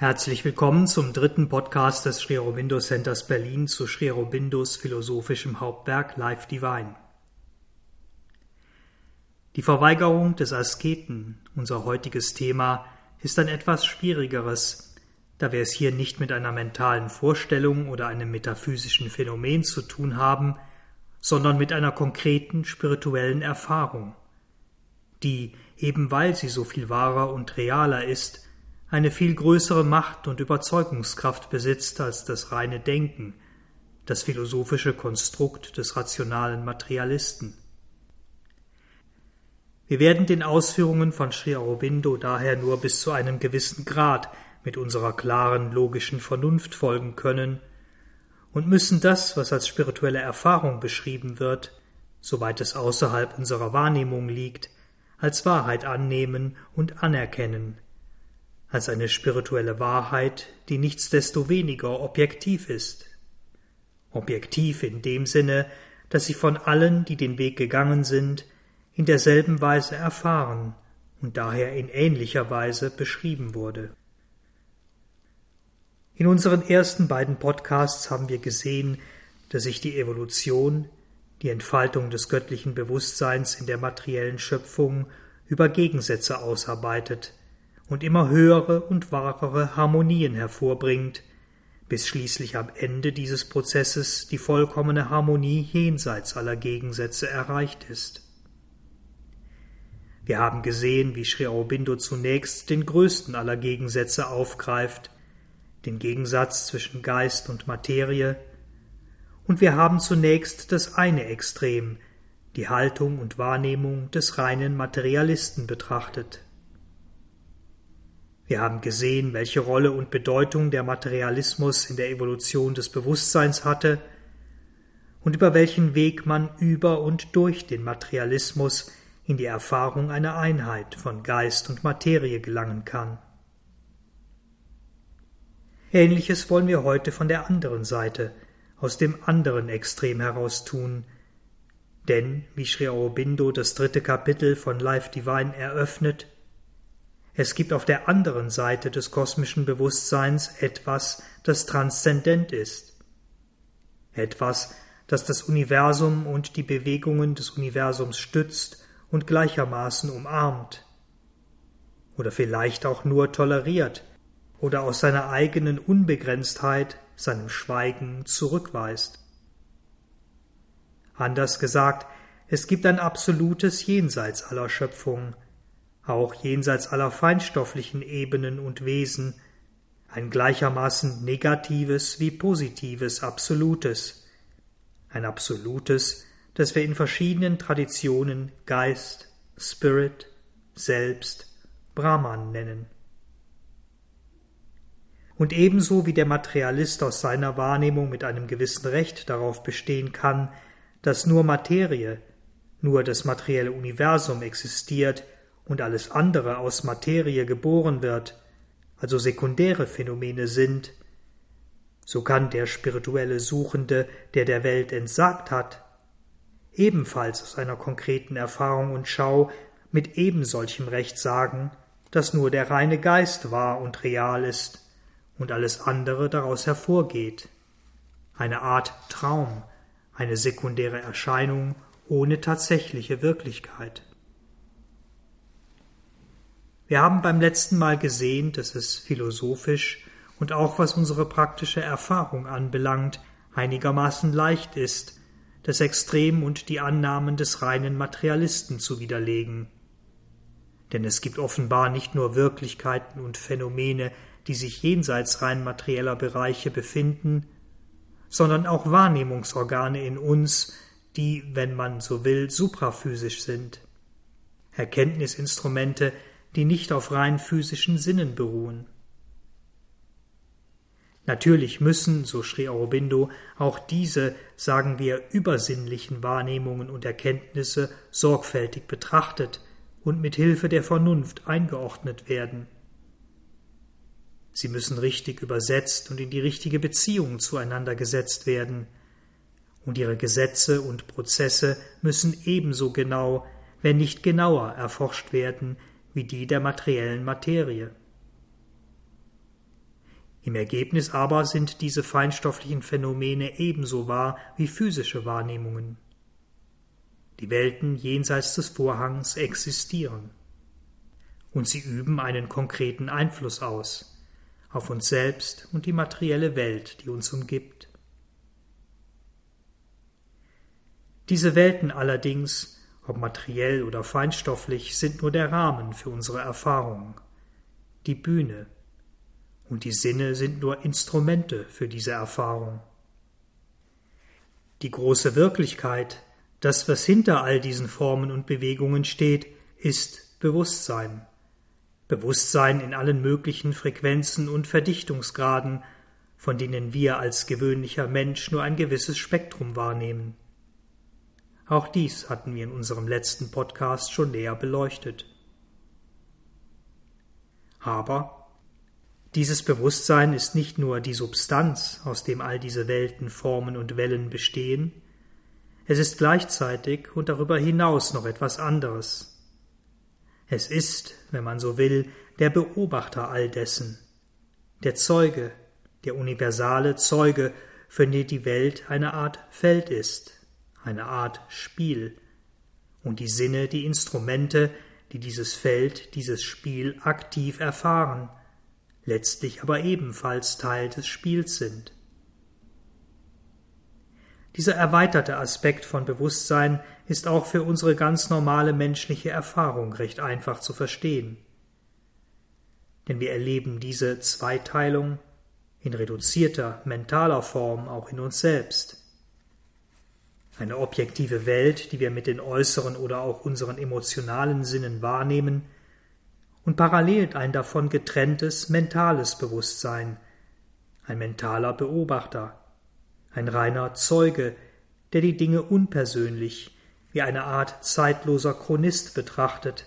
Herzlich willkommen zum dritten Podcast des Sri Aurobindo Centers Berlin zu Sri Aurobindos philosophischem Hauptwerk Life Divine. Die Verweigerung des Asketen, unser heutiges Thema, ist ein etwas schwierigeres, da wir es hier nicht mit einer mentalen Vorstellung oder einem metaphysischen Phänomen zu tun haben, sondern mit einer konkreten spirituellen Erfahrung, die, eben weil sie so viel wahrer und realer ist, eine viel größere Macht und Überzeugungskraft besitzt als das reine Denken, das philosophische Konstrukt des rationalen Materialisten. Wir werden den Ausführungen von Sri Aurobindo daher nur bis zu einem gewissen Grad mit unserer klaren logischen Vernunft folgen können und müssen das, was als spirituelle Erfahrung beschrieben wird, soweit es außerhalb unserer Wahrnehmung liegt, als Wahrheit annehmen und anerkennen, als eine spirituelle Wahrheit, die nichtsdestoweniger objektiv ist. Objektiv in dem Sinne, dass sie von allen, die den Weg gegangen sind, in derselben Weise erfahren und daher in ähnlicher Weise beschrieben wurde. In unseren ersten beiden Podcasts haben wir gesehen, dass sich die Evolution, die Entfaltung des göttlichen Bewusstseins in der materiellen Schöpfung über Gegensätze ausarbeitet, und immer höhere und wahrere Harmonien hervorbringt, bis schließlich am Ende dieses Prozesses die vollkommene Harmonie jenseits aller Gegensätze erreicht ist. Wir haben gesehen, wie Sri Aurobindo zunächst den größten aller Gegensätze aufgreift, den Gegensatz zwischen Geist und Materie, und wir haben zunächst das eine Extrem, die Haltung und Wahrnehmung des reinen Materialisten betrachtet. Wir haben gesehen, welche Rolle und Bedeutung der Materialismus in der Evolution des Bewusstseins hatte und über welchen Weg man über und durch den Materialismus in die Erfahrung einer Einheit von Geist und Materie gelangen kann. Ähnliches wollen wir heute von der anderen Seite, aus dem anderen Extrem heraus tun, denn, wie Sri Aurobindo das dritte Kapitel von Life Divine eröffnet, es gibt auf der anderen Seite des kosmischen Bewusstseins etwas, das transzendent ist. Etwas, das das Universum und die Bewegungen des Universums stützt und gleichermaßen umarmt. Oder vielleicht auch nur toleriert oder aus seiner eigenen Unbegrenztheit, seinem Schweigen zurückweist. Anders gesagt, es gibt ein absolutes Jenseits aller Schöpfung, auch jenseits aller feinstofflichen Ebenen und Wesen, ein gleichermaßen negatives wie positives Absolutes, ein Absolutes, das wir in verschiedenen Traditionen Geist, Spirit, Selbst, Brahman nennen. Und ebenso wie der Materialist aus seiner Wahrnehmung mit einem gewissen Recht darauf bestehen kann, dass nur Materie, nur das materielle Universum existiert und alles andere aus Materie geboren wird, also sekundäre Phänomene sind, so kann der spirituelle Suchende, der der Welt entsagt hat, ebenfalls aus einer konkreten Erfahrung und Schau mit ebensolchem Recht sagen, dass nur der reine Geist wahr und real ist und alles andere daraus hervorgeht. Eine Art Traum, eine sekundäre Erscheinung ohne tatsächliche Wirklichkeit. Wir haben beim letzten Mal gesehen, dass es philosophisch und auch was unsere praktische Erfahrung anbelangt, einigermaßen leicht ist, das Extrem und die Annahmen des reinen Materialisten zu widerlegen. Denn es gibt offenbar nicht nur Wirklichkeiten und Phänomene, die sich jenseits rein materieller Bereiche befinden, sondern auch Wahrnehmungsorgane in uns, die, wenn man so will, supraphysisch sind. Erkenntnisinstrumente, die nicht auf rein physischen Sinnen beruhen. Natürlich müssen, so Sri Aurobindo, auch diese, sagen wir, übersinnlichen Wahrnehmungen und Erkenntnisse sorgfältig betrachtet und mit Hilfe der Vernunft eingeordnet werden. Sie müssen richtig übersetzt und in die richtige Beziehung zueinander gesetzt werden, und ihre Gesetze und Prozesse müssen ebenso genau, wenn nicht genauer erforscht werden wie die der materiellen Materie. Im Ergebnis aber sind diese feinstofflichen Phänomene ebenso wahr wie physische Wahrnehmungen. Die Welten jenseits des Vorhangs existieren. Und sie üben einen konkreten Einfluss aus auf uns selbst und die materielle Welt, die uns umgibt. Diese Welten allerdings, ob materiell oder feinstofflich, sind nur der Rahmen für unsere Erfahrung, die Bühne, und die Sinne sind nur Instrumente für diese Erfahrung. Die große Wirklichkeit, das, was hinter all diesen Formen und Bewegungen steht, ist Bewusstsein. Bewusstsein in allen möglichen Frequenzen und Verdichtungsgraden, von denen wir als gewöhnlicher Mensch nur ein gewisses Spektrum wahrnehmen. Auch dies hatten wir in unserem letzten Podcast schon näher beleuchtet. Aber dieses Bewusstsein ist nicht nur die Substanz, aus dem all diese Welten, Formen und Wellen bestehen, es ist gleichzeitig und darüber hinaus noch etwas anderes. Es ist, wenn man so will, der Beobachter all dessen, der Zeuge, der universale Zeuge, für den die Welt eine Art Feld ist, eine Art Spiel, und die Sinne die Instrumente, die dieses Feld, dieses Spiel aktiv erfahren, letztlich aber ebenfalls Teil des Spiels sind. Dieser erweiterte Aspekt von Bewusstsein ist auch für unsere ganz normale menschliche Erfahrung recht einfach zu verstehen. Denn wir erleben diese Zweiteilung in reduzierter mentaler Form auch in uns selbst eine objektive Welt, die wir mit den äußeren oder auch unseren emotionalen Sinnen wahrnehmen, und parallel ein davon getrenntes mentales Bewusstsein, ein mentaler Beobachter, ein reiner Zeuge, der die Dinge unpersönlich, wie eine Art zeitloser Chronist betrachtet,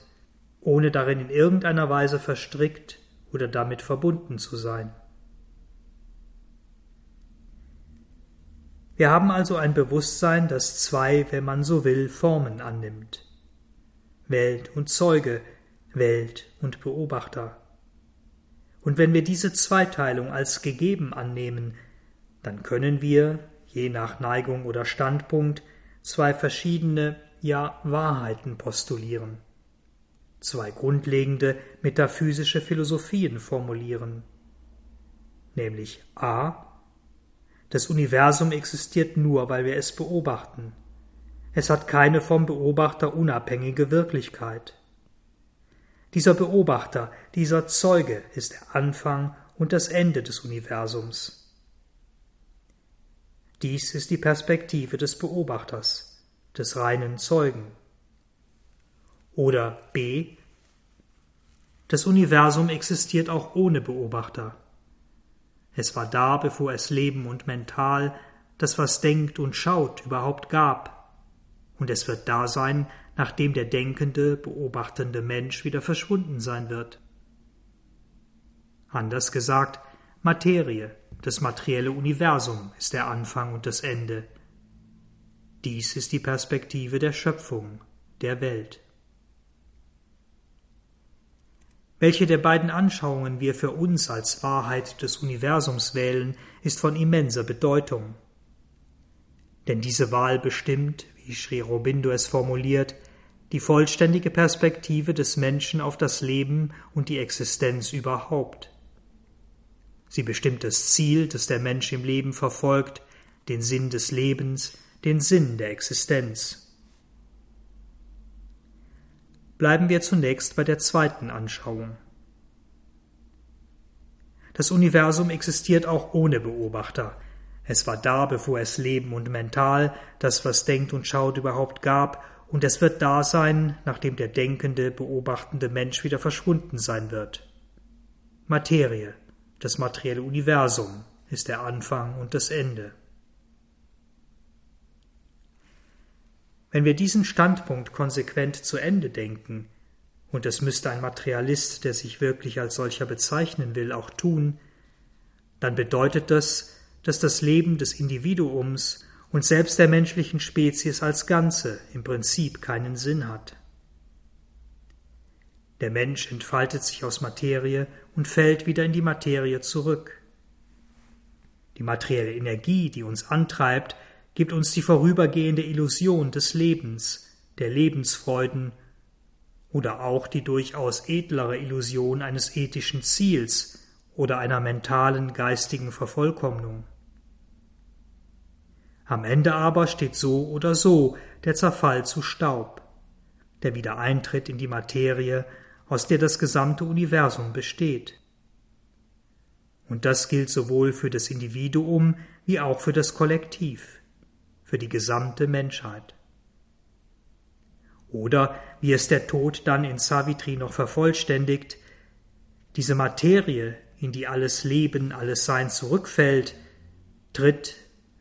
ohne darin in irgendeiner Weise verstrickt oder damit verbunden zu sein. Wir haben also ein Bewusstsein, das zwei, wenn man so will, Formen annimmt. Welt und Zeuge, Welt und Beobachter. Und wenn wir diese Zweiteilung als gegeben annehmen, dann können wir, je nach Neigung oder Standpunkt, zwei verschiedene, ja Wahrheiten postulieren, zwei grundlegende metaphysische Philosophien formulieren, nämlich a das Universum existiert nur, weil wir es beobachten. Es hat keine vom Beobachter unabhängige Wirklichkeit. Dieser Beobachter, dieser Zeuge ist der Anfang und das Ende des Universums. Dies ist die Perspektive des Beobachters, des reinen Zeugen. Oder b. Das Universum existiert auch ohne Beobachter. Es war da, bevor es Leben und Mental, das was denkt und schaut, überhaupt gab. Und es wird da sein, nachdem der denkende, beobachtende Mensch wieder verschwunden sein wird. Anders gesagt, Materie, das materielle Universum ist der Anfang und das Ende. Dies ist die Perspektive der Schöpfung, der Welt. Welche der beiden Anschauungen wir für uns als Wahrheit des Universums wählen, ist von immenser Bedeutung. Denn diese Wahl bestimmt, wie Sri Aurobindo es formuliert, die vollständige Perspektive des Menschen auf das Leben und die Existenz überhaupt. Sie bestimmt das Ziel, das der Mensch im Leben verfolgt, den Sinn des Lebens, den Sinn der Existenz. Bleiben wir zunächst bei der zweiten Anschauung. Das Universum existiert auch ohne Beobachter. Es war da, bevor es Leben und Mental, das was denkt und schaut, überhaupt gab, und es wird da sein, nachdem der denkende, beobachtende Mensch wieder verschwunden sein wird. Materie, das materielle Universum, ist der Anfang und das Ende. Wenn wir diesen Standpunkt konsequent zu Ende denken, und das müsste ein Materialist, der sich wirklich als solcher bezeichnen will, auch tun, dann bedeutet das, dass das Leben des Individuums und selbst der menschlichen Spezies als Ganze im Prinzip keinen Sinn hat. Der Mensch entfaltet sich aus Materie und fällt wieder in die Materie zurück. Die materielle Energie, die uns antreibt, gibt uns die vorübergehende Illusion des Lebens, der Lebensfreuden oder auch die durchaus edlere Illusion eines ethischen Ziels oder einer mentalen geistigen Vervollkommnung. Am Ende aber steht so oder so der Zerfall zu Staub, der Wiedereintritt in die Materie, aus der das gesamte Universum besteht. Und das gilt sowohl für das Individuum wie auch für das Kollektiv, für die gesamte Menschheit. Oder, wie es der Tod dann in Savitri noch vervollständigt, diese Materie, in die alles Leben, alles Sein zurückfällt, tritt,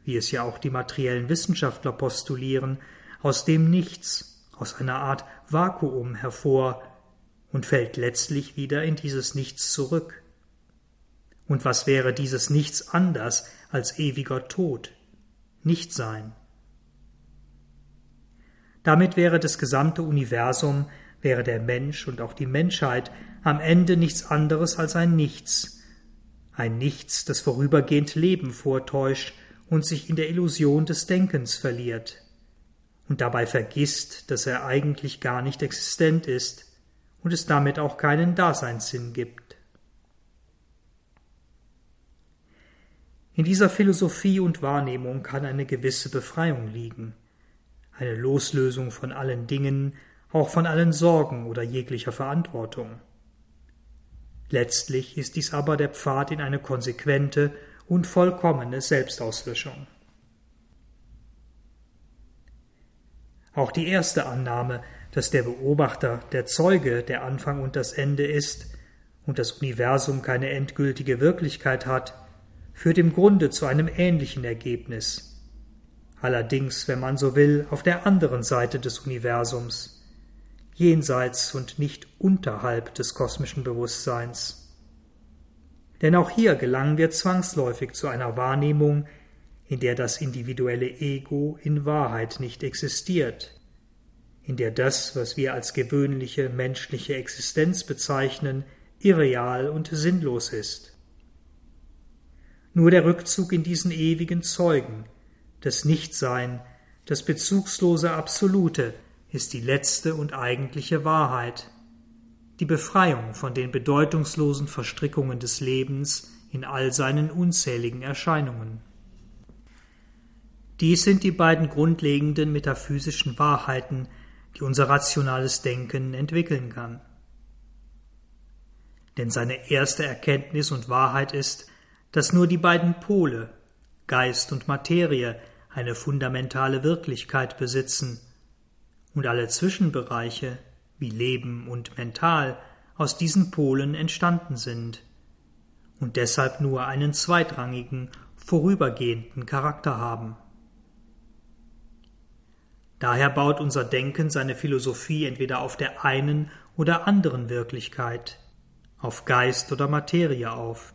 wie es ja auch die materiellen Wissenschaftler postulieren, aus dem Nichts, aus einer Art Vakuum hervor und fällt letztlich wieder in dieses Nichts zurück. Und was wäre dieses Nichts anders als ewiger Tod, Nichtsein? Damit wäre das gesamte Universum, wäre der Mensch und auch die Menschheit am Ende nichts anderes als ein Nichts, ein Nichts, das vorübergehend Leben vortäuscht und sich in der Illusion des Denkens verliert. Und dabei vergisst, dass er eigentlich gar nicht existent ist und es damit auch keinen Daseinssinn gibt. In dieser Philosophie und Wahrnehmung kann eine gewisse Befreiung liegen eine Loslösung von allen Dingen, auch von allen Sorgen oder jeglicher Verantwortung. Letztlich ist dies aber der Pfad in eine konsequente und vollkommene Selbstauslöschung. Auch die erste Annahme, dass der Beobachter, der Zeuge, der Anfang und das Ende ist und das Universum keine endgültige Wirklichkeit hat, führt im Grunde zu einem ähnlichen Ergebnis, allerdings, wenn man so will, auf der anderen Seite des Universums, jenseits und nicht unterhalb des kosmischen Bewusstseins. Denn auch hier gelangen wir zwangsläufig zu einer Wahrnehmung, in der das individuelle Ego in Wahrheit nicht existiert, in der das, was wir als gewöhnliche menschliche Existenz bezeichnen, irreal und sinnlos ist. Nur der Rückzug in diesen ewigen Zeugen, das Nichtsein, das bezugslose Absolute ist die letzte und eigentliche Wahrheit, die Befreiung von den bedeutungslosen Verstrickungen des Lebens in all seinen unzähligen Erscheinungen. Dies sind die beiden grundlegenden metaphysischen Wahrheiten, die unser rationales Denken entwickeln kann. Denn seine erste Erkenntnis und Wahrheit ist, dass nur die beiden Pole, Geist und Materie, eine fundamentale Wirklichkeit besitzen und alle Zwischenbereiche wie Leben und Mental aus diesen Polen entstanden sind und deshalb nur einen zweitrangigen, vorübergehenden Charakter haben. Daher baut unser Denken seine Philosophie entweder auf der einen oder anderen Wirklichkeit, auf Geist oder Materie auf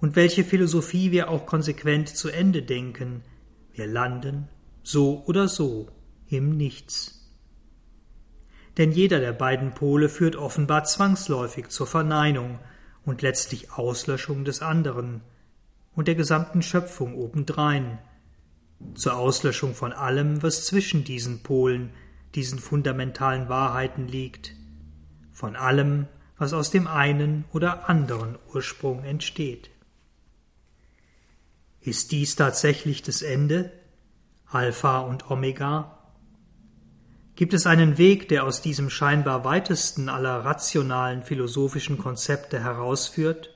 und welche Philosophie wir auch konsequent zu Ende denken, wir landen, so oder so, im Nichts. Denn jeder der beiden Pole führt offenbar zwangsläufig zur Verneinung und letztlich Auslöschung des anderen und der gesamten Schöpfung obendrein, zur Auslöschung von allem, was zwischen diesen Polen, diesen fundamentalen Wahrheiten liegt, von allem, was aus dem einen oder anderen Ursprung entsteht. Ist dies tatsächlich das Ende? Alpha und Omega? Gibt es einen Weg, der aus diesem scheinbar weitesten aller rationalen philosophischen Konzepte herausführt?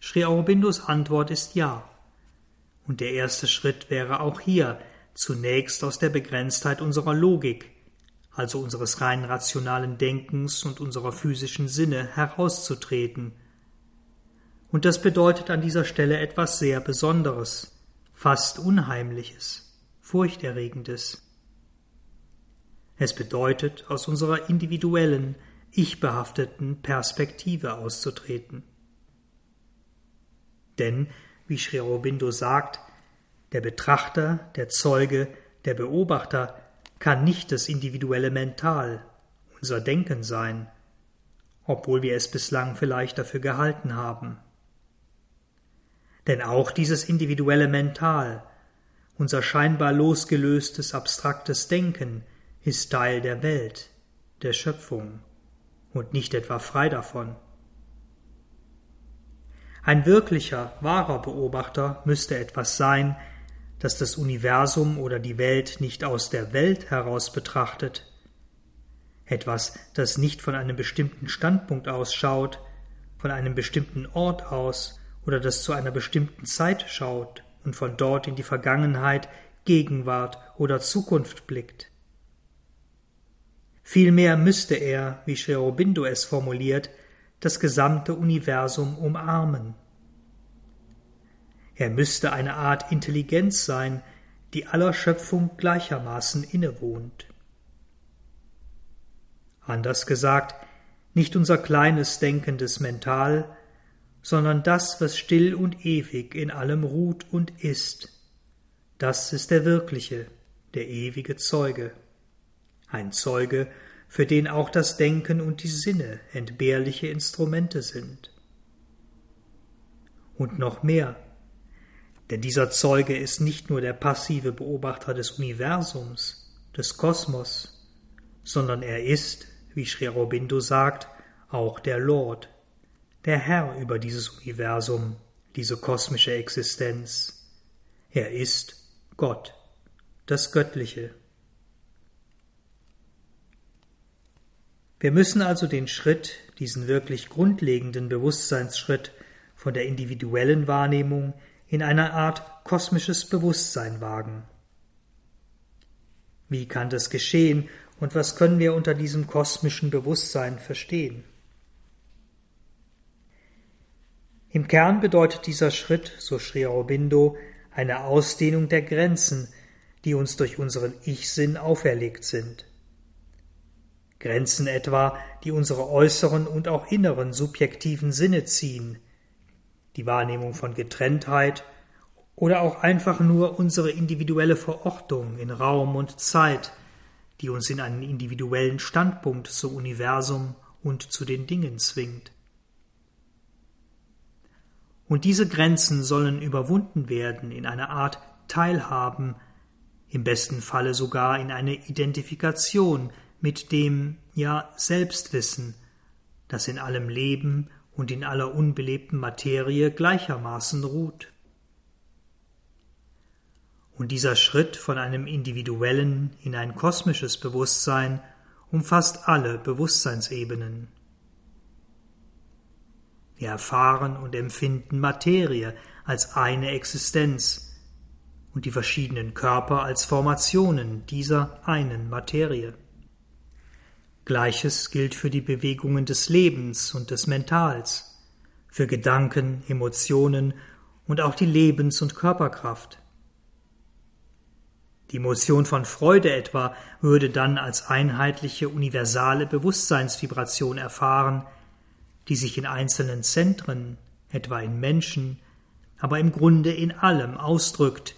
Sri Aurobindos Antwort ist ja. Und der erste Schritt wäre auch hier, zunächst aus der Begrenztheit unserer Logik, also unseres rein rationalen Denkens und unserer physischen Sinne herauszutreten – und das bedeutet an dieser Stelle etwas sehr Besonderes, fast Unheimliches, Furchterregendes. Es bedeutet, aus unserer individuellen, ich-behafteten Perspektive auszutreten. Denn, wie Sri Aurobindo sagt, der Betrachter, der Zeuge, der Beobachter kann nicht das individuelle Mental, unser Denken sein, obwohl wir es bislang vielleicht dafür gehalten haben. Denn auch dieses individuelle Mental, unser scheinbar losgelöstes abstraktes Denken, ist Teil der Welt, der Schöpfung und nicht etwa frei davon. Ein wirklicher, wahrer Beobachter müsste etwas sein, das das Universum oder die Welt nicht aus der Welt heraus betrachtet, etwas, das nicht von einem bestimmten Standpunkt ausschaut, von einem bestimmten Ort aus oder das zu einer bestimmten Zeit schaut und von dort in die Vergangenheit, Gegenwart oder Zukunft blickt. Vielmehr müsste er, wie Sri Aurobindo es formuliert, das gesamte Universum umarmen. Er müsste eine Art Intelligenz sein, die aller Schöpfung gleichermaßen innewohnt. Anders gesagt, nicht unser kleines denkendes Mental, sondern das, was still und ewig in allem ruht und ist. Das ist der wirkliche, der ewige Zeuge. Ein Zeuge, für den auch das Denken und die Sinne entbehrliche Instrumente sind. Und noch mehr, denn dieser Zeuge ist nicht nur der passive Beobachter des Universums, des Kosmos, sondern er ist, wie Sri Aurobindo sagt, auch der Lord, der Herr über dieses Universum, diese kosmische Existenz. Er ist Gott, das Göttliche. Wir müssen also den Schritt, diesen wirklich grundlegenden Bewusstseinsschritt von der individuellen Wahrnehmung in eine Art kosmisches Bewusstsein wagen. Wie kann das geschehen und was können wir unter diesem kosmischen Bewusstsein verstehen? Im Kern bedeutet dieser Schritt, so Sri Aurobindo, eine Ausdehnung der Grenzen, die uns durch unseren Ich-Sinn auferlegt sind. Grenzen etwa, die unsere äußeren und auch inneren subjektiven Sinne ziehen, die Wahrnehmung von Getrenntheit oder auch einfach nur unsere individuelle Verortung in Raum und Zeit, die uns in einen individuellen Standpunkt zum Universum und zu den Dingen zwingt. Und diese Grenzen sollen überwunden werden in eine Art Teilhaben, im besten Falle sogar in eine Identifikation mit dem, ja, Selbstwissen, das in allem Leben und in aller unbelebten Materie gleichermaßen ruht. Und dieser Schritt von einem individuellen in ein kosmisches Bewusstsein umfasst alle Bewusstseinsebenen. Wir erfahren und empfinden Materie als eine Existenz und die verschiedenen Körper als Formationen dieser einen Materie. Gleiches gilt für die Bewegungen des Lebens und des Mentals, für Gedanken, Emotionen und auch die Lebens- und Körperkraft. Die Emotion von Freude etwa würde dann als einheitliche universale Bewusstseinsvibration erfahren, die sich in einzelnen Zentren, etwa in Menschen, aber im Grunde in allem ausdrückt,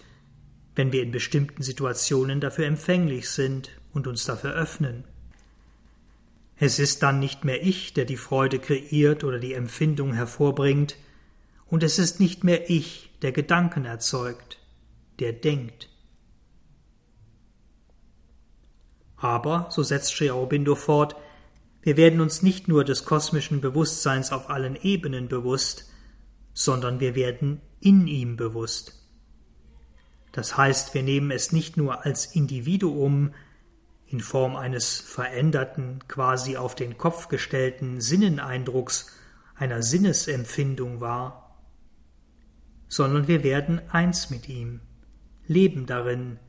wenn wir in bestimmten Situationen dafür empfänglich sind und uns dafür öffnen. Es ist dann nicht mehr ich, der die Freude kreiert oder die Empfindung hervorbringt, und es ist nicht mehr ich, der Gedanken erzeugt, der denkt. Aber, so setzt Sri Aurobindo fort, wir werden uns nicht nur des kosmischen Bewusstseins auf allen Ebenen bewusst, sondern wir werden in ihm bewusst. Das heißt, wir nehmen es nicht nur als Individuum, in Form eines veränderten, quasi auf den Kopf gestellten Sinneneindrucks, einer Sinnesempfindung wahr, sondern wir werden eins mit ihm, leben darin,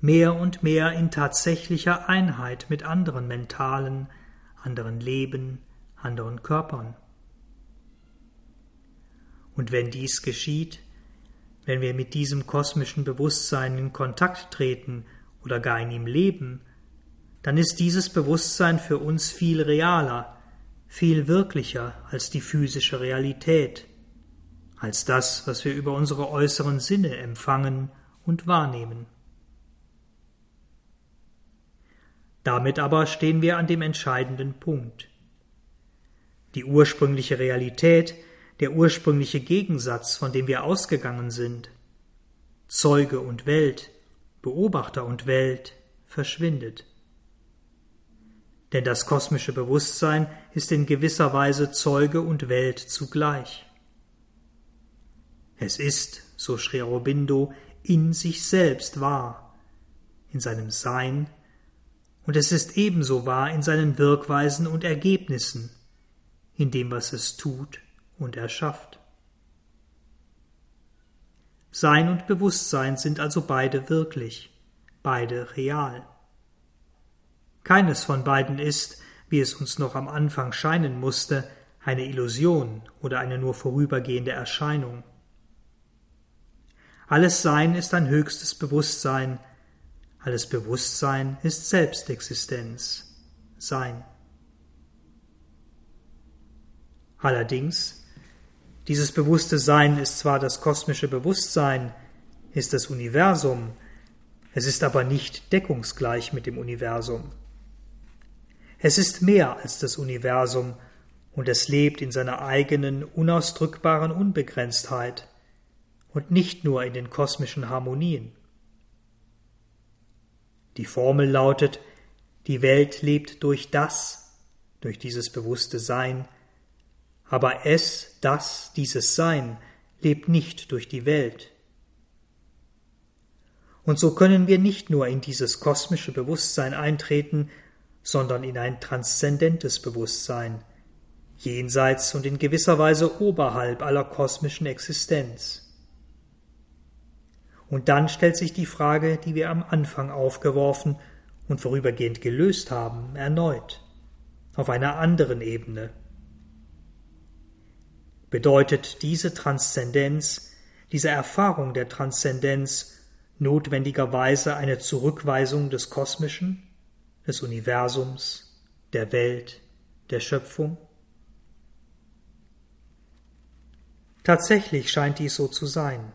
mehr und mehr in tatsächlicher Einheit mit anderen mentalen, anderen Leben, anderen Körpern. Und wenn dies geschieht, wenn wir mit diesem kosmischen Bewusstsein in Kontakt treten oder gar in ihm leben, dann ist dieses Bewusstsein für uns viel realer, viel wirklicher als die physische Realität, als das, was wir über unsere äußeren Sinne empfangen und wahrnehmen. Damit aber stehen wir an dem entscheidenden Punkt. Die ursprüngliche Realität, der ursprüngliche Gegensatz, von dem wir ausgegangen sind, Zeuge und Welt, Beobachter und Welt, verschwindet. Denn das kosmische Bewusstsein ist in gewisser Weise Zeuge und Welt zugleich. Es ist, so Sri Aurobindo, in sich selbst wahr, in seinem Sein, und es ist ebenso wahr in seinen Wirkweisen und Ergebnissen, in dem, was es tut und erschafft. Sein und Bewusstsein sind also beide wirklich, beide real. Keines von beiden ist, wie es uns noch am Anfang scheinen musste, eine Illusion oder eine nur vorübergehende Erscheinung. Alles Sein ist ein höchstes Bewusstsein, alles Bewusstsein ist Selbstexistenz, Sein. Allerdings, dieses bewusste Sein ist zwar das kosmische Bewusstsein, ist das Universum, es ist aber nicht deckungsgleich mit dem Universum. Es ist mehr als das Universum und es lebt in seiner eigenen, unausdrückbaren Unbegrenztheit und nicht nur in den kosmischen Harmonien. Die Formel lautet, die Welt lebt durch das, durch dieses bewusste Sein, aber es, das, dieses Sein lebt nicht durch die Welt. Und so können wir nicht nur in dieses kosmische Bewusstsein eintreten, sondern in ein transzendentes Bewusstsein, jenseits und in gewisser Weise oberhalb aller kosmischen Existenz. Und dann stellt sich die Frage, die wir am Anfang aufgeworfen und vorübergehend gelöst haben, erneut, auf einer anderen Ebene. Bedeutet diese Transzendenz, diese Erfahrung der Transzendenz notwendigerweise eine Zurückweisung des Kosmischen? des Universums, der Welt, der Schöpfung? Tatsächlich scheint dies so zu sein,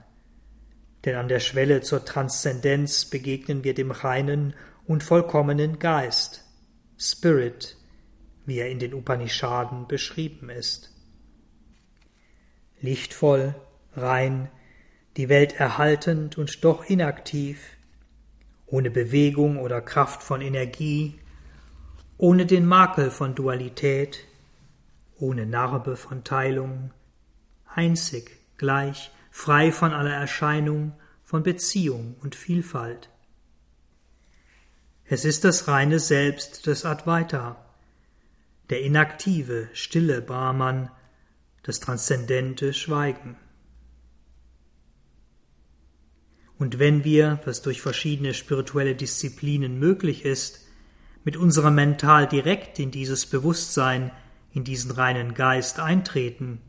denn an der Schwelle zur Transzendenz begegnen wir dem reinen und vollkommenen Geist, Spirit, wie er in den Upanishaden beschrieben ist. Lichtvoll, rein, die Welt erhaltend und doch inaktiv, ohne Bewegung oder Kraft von Energie, ohne den Makel von Dualität, ohne Narbe von Teilung, einzig, gleich, frei von aller Erscheinung, von Beziehung und Vielfalt. Es ist das reine Selbst des Advaita, der inaktive, stille Brahman, das transzendente Schweigen. Und wenn wir, was durch verschiedene spirituelle Disziplinen möglich ist, mit unserem Mental direkt in dieses Bewusstsein, in diesen reinen Geist eintreten,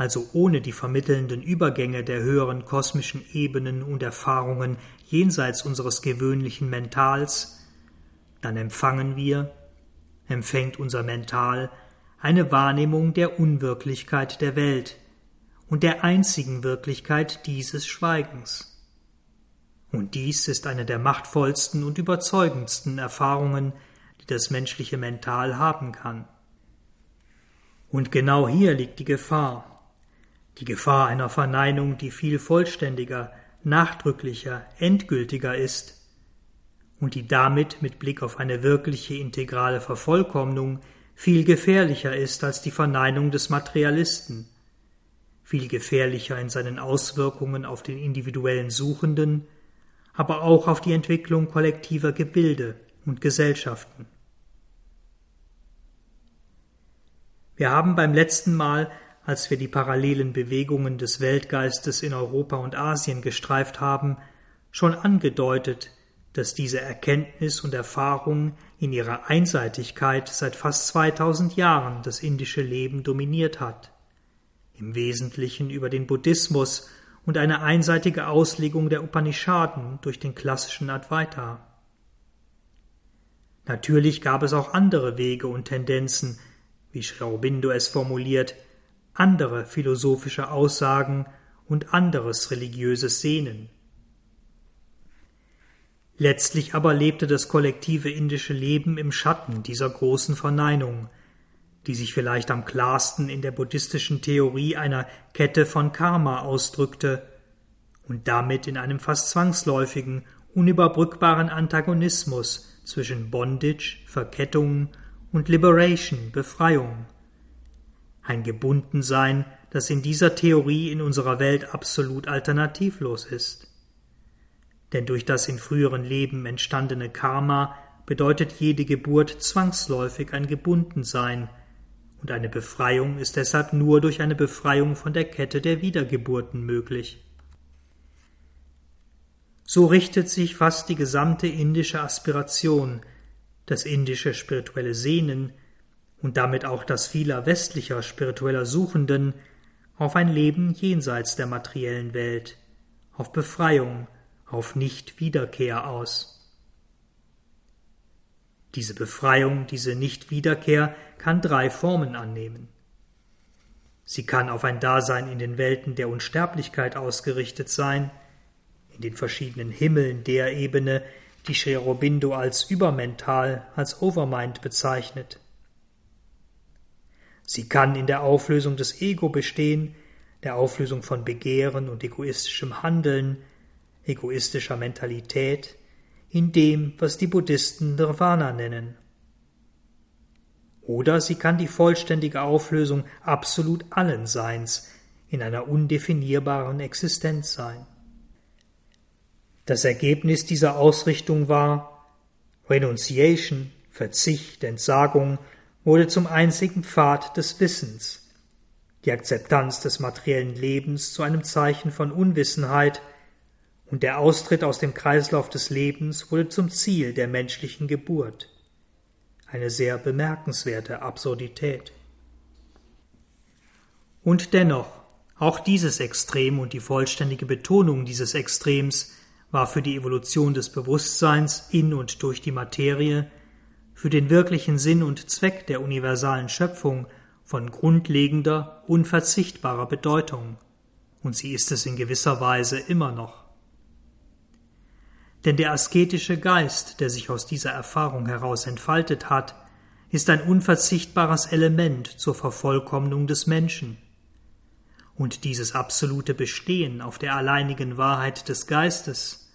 also ohne die vermittelnden Übergänge der höheren kosmischen Ebenen und Erfahrungen jenseits unseres gewöhnlichen Mentals, dann empfangen wir, empfängt unser Mental, eine Wahrnehmung der Unwirklichkeit der Welt und der einzigen Wirklichkeit dieses Schweigens. Und dies ist eine der machtvollsten und überzeugendsten Erfahrungen, die das menschliche Mental haben kann. Und genau hier liegt die Gefahr. Die Gefahr einer Verneinung, die viel vollständiger, nachdrücklicher, endgültiger ist und die damit mit Blick auf eine wirkliche integrale Vervollkommnung viel gefährlicher ist als die Verneinung des Materialisten, viel gefährlicher in seinen Auswirkungen auf den individuellen Suchenden, aber auch auf die Entwicklung kollektiver Gebilde und Gesellschaften. Wir haben beim letzten Mal, als wir die parallelen Bewegungen des Weltgeistes in Europa und Asien gestreift haben, schon angedeutet, dass diese Erkenntnis und Erfahrung in ihrer Einseitigkeit seit fast 2000 Jahren das indische Leben dominiert hat, im Wesentlichen über den Buddhismus und eine einseitige Auslegung der Upanishaden durch den klassischen Advaita. Natürlich gab es auch andere Wege und Tendenzen, wie Sri Aurobindo es formuliert, andere philosophische Aussagen und anderes religiöses Sehnen. Letztlich aber lebte das kollektive indische Leben im Schatten dieser großen Verneinung, die sich vielleicht am klarsten in der buddhistischen Theorie einer Kette von Karma ausdrückte und damit in einem fast zwangsläufigen, unüberbrückbaren Antagonismus zwischen Bondage, Verkettung und Liberation, Befreiung. Ein Gebundensein, das in dieser Theorie in unserer Welt absolut alternativlos ist. Denn durch das in früheren Leben entstandene Karma bedeutet jede Geburt zwangsläufig ein Gebundensein, und eine Befreiung ist deshalb nur durch eine Befreiung von der Kette der Wiedergeburten möglich. So richtet sich fast die gesamte indische Aspiration, das indische spirituelle Sehnen und damit auch das vieler westlicher spiritueller Suchenden auf ein Leben jenseits der materiellen Welt, auf Befreiung, auf Nichtwiederkehr aus. Diese Befreiung, diese Nichtwiederkehr kann drei Formen annehmen. Sie kann auf ein Dasein in den Welten der Unsterblichkeit ausgerichtet sein, in den verschiedenen Himmeln der Ebene, die Sri Aurobindo als übermental, als Overmind bezeichnet. Sie kann in der Auflösung des Ego bestehen, der Auflösung von Begehren und egoistischem Handeln, egoistischer Mentalität, in dem, was die Buddhisten Nirvana nennen. Oder sie kann die vollständige Auflösung absolut allen Seins in einer undefinierbaren Existenz sein. Das Ergebnis dieser Ausrichtung war Renunciation, Verzicht, Entsagung wurde zum einzigen Pfad des Wissens, die Akzeptanz des materiellen Lebens zu einem Zeichen von Unwissenheit und der Austritt aus dem Kreislauf des Lebens wurde zum Ziel der menschlichen Geburt. Eine sehr bemerkenswerte Absurdität. Und dennoch, auch dieses Extrem und die vollständige Betonung dieses Extrems war für die Evolution des Bewusstseins in und durch die Materie, für den wirklichen Sinn und Zweck der universalen Schöpfung von grundlegender, unverzichtbarer Bedeutung, und sie ist es in gewisser Weise immer noch. Denn der asketische Geist, der sich aus dieser Erfahrung heraus entfaltet hat, ist ein unverzichtbares Element zur Vervollkommnung des Menschen. Und dieses absolute Bestehen auf der alleinigen Wahrheit des Geistes,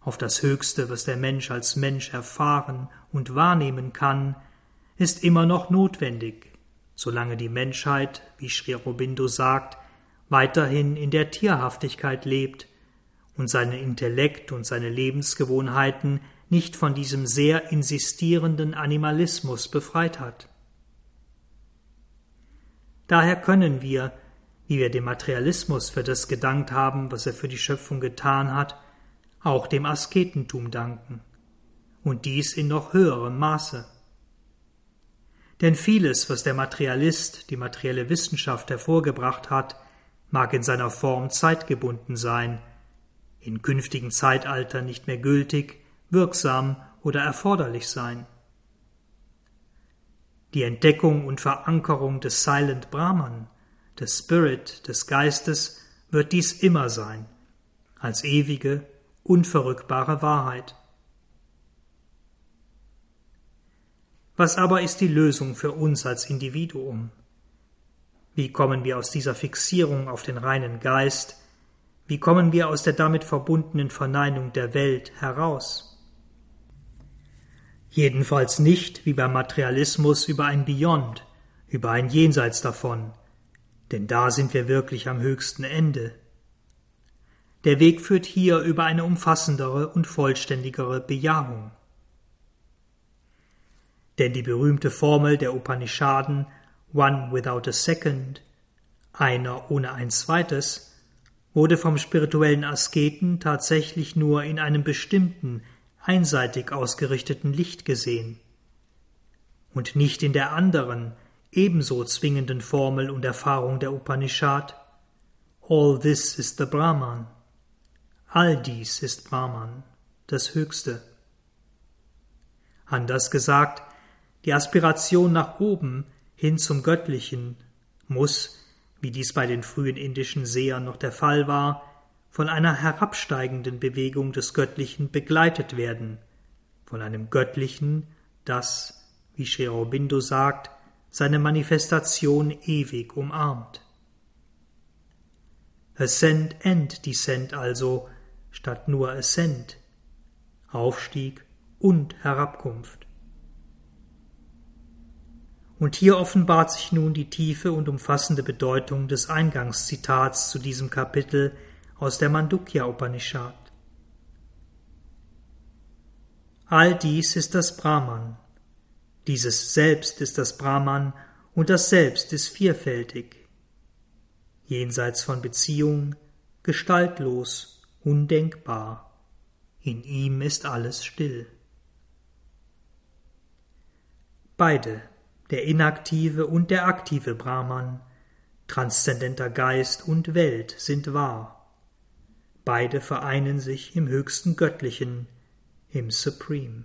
auf das Höchste, was der Mensch als Mensch erfahren und wahrnehmen kann, ist immer noch notwendig, solange die Menschheit, wie Sri Aurobindo sagt, weiterhin in der Tierhaftigkeit lebt und seinen Intellekt und seine Lebensgewohnheiten nicht von diesem sehr insistierenden Animalismus befreit hat. Daher können wir, wie wir dem Materialismus für das gedankt haben, was er für die Schöpfung getan hat, auch dem Asketentum danken, und dies in noch höherem Maße. Denn vieles, was der Materialist, die materielle Wissenschaft hervorgebracht hat, mag in seiner Form zeitgebunden sein, in künftigen Zeitaltern nicht mehr gültig, wirksam oder erforderlich sein. Die Entdeckung und Verankerung des Silent Brahman, des Spirit, des Geistes, wird dies immer sein, als ewige, unverrückbare Wahrheit. Was aber ist die Lösung für uns als Individuum? Wie kommen wir aus dieser Fixierung auf den reinen Geist wie kommen wir aus der damit verbundenen Verneinung der Welt heraus? Jedenfalls nicht wie beim Materialismus über ein Beyond, über ein Jenseits davon, denn da sind wir wirklich am höchsten Ende. Der Weg führt hier über eine umfassendere und vollständigere Bejahung. Denn die berühmte Formel der Upanishaden One without a second, einer ohne ein zweites, wurde vom spirituellen Asketen tatsächlich nur in einem bestimmten, einseitig ausgerichteten Licht gesehen und nicht in der anderen, ebenso zwingenden Formel und Erfahrung der Upanishad All this is the Brahman. All dies ist Brahman, das Höchste. Anders gesagt, die Aspiration nach oben hin zum Göttlichen muss wie dies bei den frühen indischen Sehern noch der Fall war, von einer herabsteigenden Bewegung des Göttlichen begleitet werden, von einem Göttlichen, das, wie Sri Aurobindo sagt, seine Manifestation ewig umarmt. Ascent and Descent also, statt nur Ascent, Aufstieg und Herabkunft. Und hier offenbart sich nun die tiefe und umfassende Bedeutung des Eingangszitats zu diesem Kapitel aus der Mandukya Upanishad. All dies ist das Brahman. Dieses Selbst ist das Brahman und das Selbst ist vielfältig. Jenseits von Beziehung, gestaltlos, undenkbar. In ihm ist alles still. Beide der inaktive und der aktive Brahman, transzendenter Geist und Welt sind wahr. Beide vereinen sich im höchsten Göttlichen, im Supreme.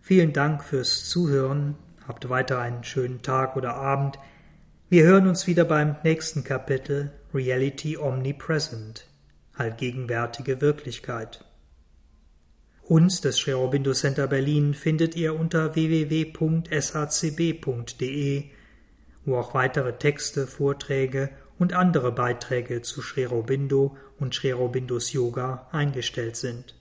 Vielen Dank fürs Zuhören. Habt weiter einen schönen Tag oder Abend. Wir hören uns wieder beim nächsten Kapitel Reality Omnipresent, allgegenwärtige Wirklichkeit. Uns, das Sri Center Berlin, findet ihr unter www.shcb.de, wo auch weitere Texte, Vorträge und andere Beiträge zu Sri und Sri Yoga eingestellt sind.